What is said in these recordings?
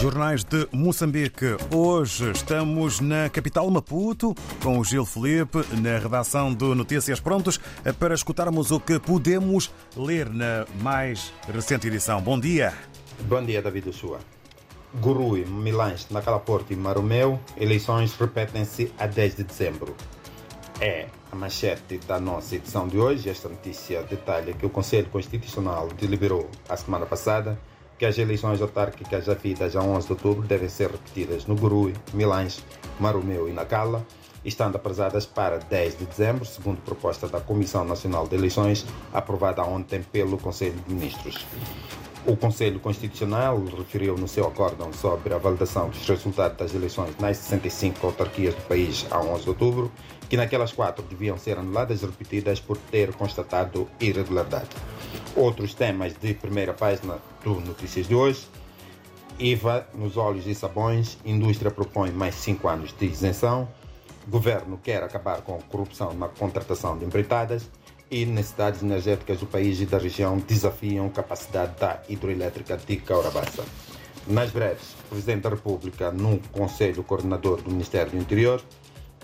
Jornais de Moçambique. Hoje estamos na capital Maputo com o Gil Felipe na redação do Notícias Prontos para escutarmos o que podemos ler na mais recente edição. Bom dia. Bom dia, David Ochoa. Gurui, Milães, Nacalaporto e Maromeu, eleições repetem-se a 10 de dezembro. É a manchete da nossa edição de hoje. Esta notícia detalha que o Conselho Constitucional deliberou a semana passada que as eleições autárquicas havidas a 11 de outubro devem ser repetidas no Gurui, Milães, Maromeu e Nacala, estando apresadas para 10 de dezembro, segundo proposta da Comissão Nacional de Eleições, aprovada ontem pelo Conselho de Ministros. O Conselho Constitucional referiu no seu acórdão sobre a validação dos resultados das eleições nas 65 autarquias do país a 11 de outubro que naquelas quatro deviam ser anuladas e repetidas por ter constatado irregularidade. Outros temas de primeira página do Notícias de hoje. IVA nos óleos e sabões. Indústria propõe mais cinco anos de isenção. Governo quer acabar com a corrupção na contratação de empreitadas. E necessidades energéticas do país e da região desafiam a capacidade da hidroelétrica de Caurabaça. Nas breves, o Presidente da República, no Conselho Coordenador do Ministério do Interior,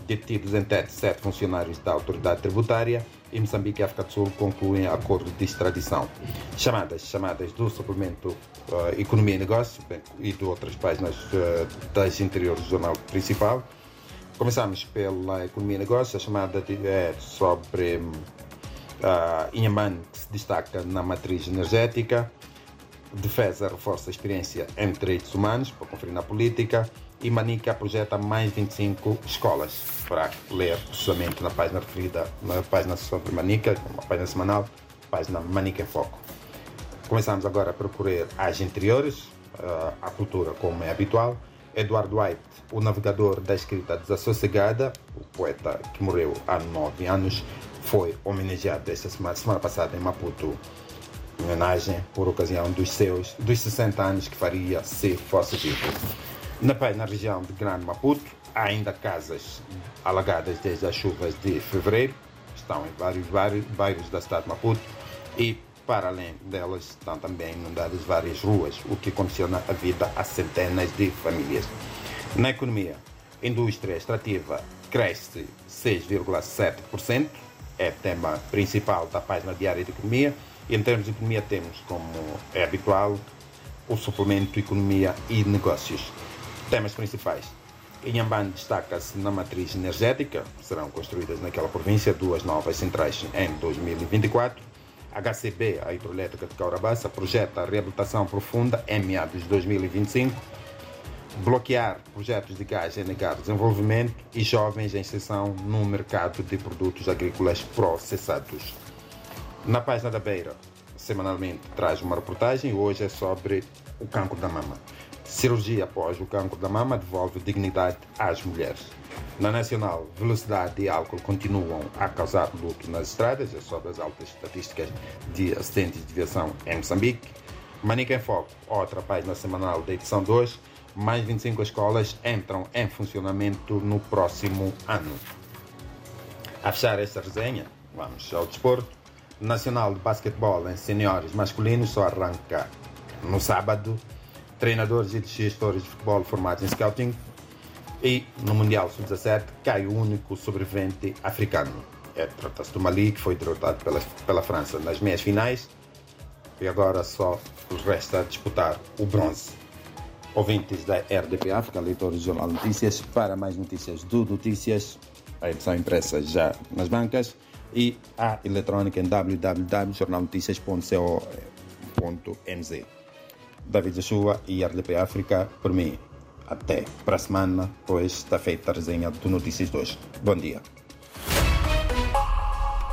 detidos em tete sete funcionários da autoridade tributária e Moçambique e África do Sul concluem acordo de extradição. Chamadas, chamadas do suplemento uh, Economia e Negócio e de outras páginas uh, das interiores do jornal principal. Começamos pela Economia e Negócio, a chamada de, é sobre uh, Inhaman, que se destaca na matriz energética. Defesa reforça a experiência em direitos humanos, para conferir na política e Manica projeta mais 25 escolas para ler precisamente na página referida, na página sobre Manica, uma página semanal, página Manica em Foco. Começamos agora a procurar as interiores, eh, a cultura como é habitual. Eduardo White, o navegador da escrita desassossegada, o poeta que morreu há nove anos, foi homenageado esta semana, semana passada em Maputo, em homenagem por ocasião dos seus dos 60 anos que faria se fosse vivo. Na, na região de Grande Maputo, há ainda casas alagadas desde as chuvas de fevereiro, estão em vários bairros da cidade de Maputo e, para além delas, estão também inundadas várias ruas, o que condiciona a vida a centenas de famílias. Na economia, indústria extrativa cresce 6,7%, é tema principal da página diária de economia, e em termos de economia temos, como é habitual, o suplemento Economia e Negócios. Temas principais. Inhamban destaca-se na matriz energética, serão construídas naquela província duas novas centrais em 2024. HCB, a hidroelétrica de Caurabassa, projeta a reabilitação profunda em meados de 2025. Bloquear projetos de gás e negar desenvolvimento e jovens em sessão no mercado de produtos agrícolas processados. Na página da Beira, semanalmente traz uma reportagem, hoje é sobre o cancro da mama. Cirurgia após o cancro da mama devolve dignidade às mulheres. Na Nacional, velocidade e álcool continuam a causar luto nas estradas, é sobre as altas estatísticas de acidentes de viação em Moçambique. Manica em Foco, outra página semanal da edição 2, mais 25 escolas entram em funcionamento no próximo ano. A fechar esta resenha, vamos ao desporto. Nacional de Basquetebol em seniores masculinos só arranca no sábado treinadores e gestores de futebol formados em scouting. E no Mundial Sub-17 cai o único sobrevivente africano. É, Trata-se do Mali, que foi derrotado pela, pela França nas meias finais. E agora só resta disputar o bronze. Ouvintes da RDP África, leitores do Jornal Notícias, para mais notícias do Notícias, a edição impressa já nas bancas e a eletrónica em www.jornalnoticias.co.mz. David Joshua e RDP África, por mim. Até para a semana, pois está feita a resenha do Notícias 2. Bom dia.